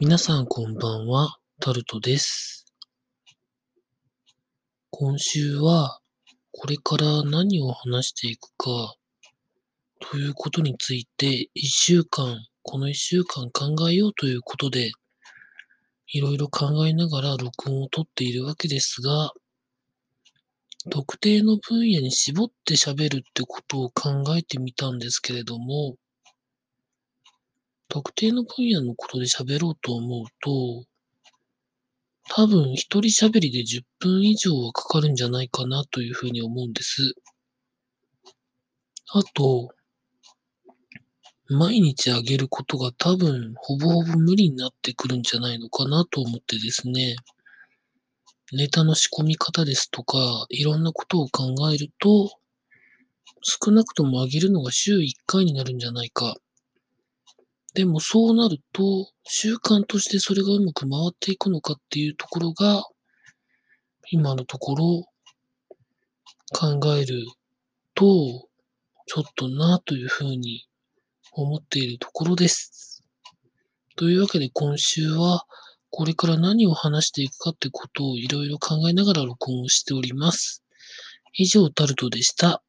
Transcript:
皆さんこんばんは、タルトです。今週は、これから何を話していくか、ということについて、一週間、この一週間考えようということで、いろいろ考えながら録音をとっているわけですが、特定の分野に絞って喋るってことを考えてみたんですけれども、特定の分野のことで喋ろうと思うと、多分一人喋りで10分以上はかかるんじゃないかなというふうに思うんです。あと、毎日あげることが多分ほぼほぼ無理になってくるんじゃないのかなと思ってですね、ネタの仕込み方ですとか、いろんなことを考えると、少なくともあげるのが週1回になるんじゃないか。でもそうなると、習慣としてそれがうまく回っていくのかっていうところが、今のところ考えると、ちょっとなというふうに思っているところです。というわけで今週は、これから何を話していくかってことをいろいろ考えながら録音をしております。以上、タルトでした。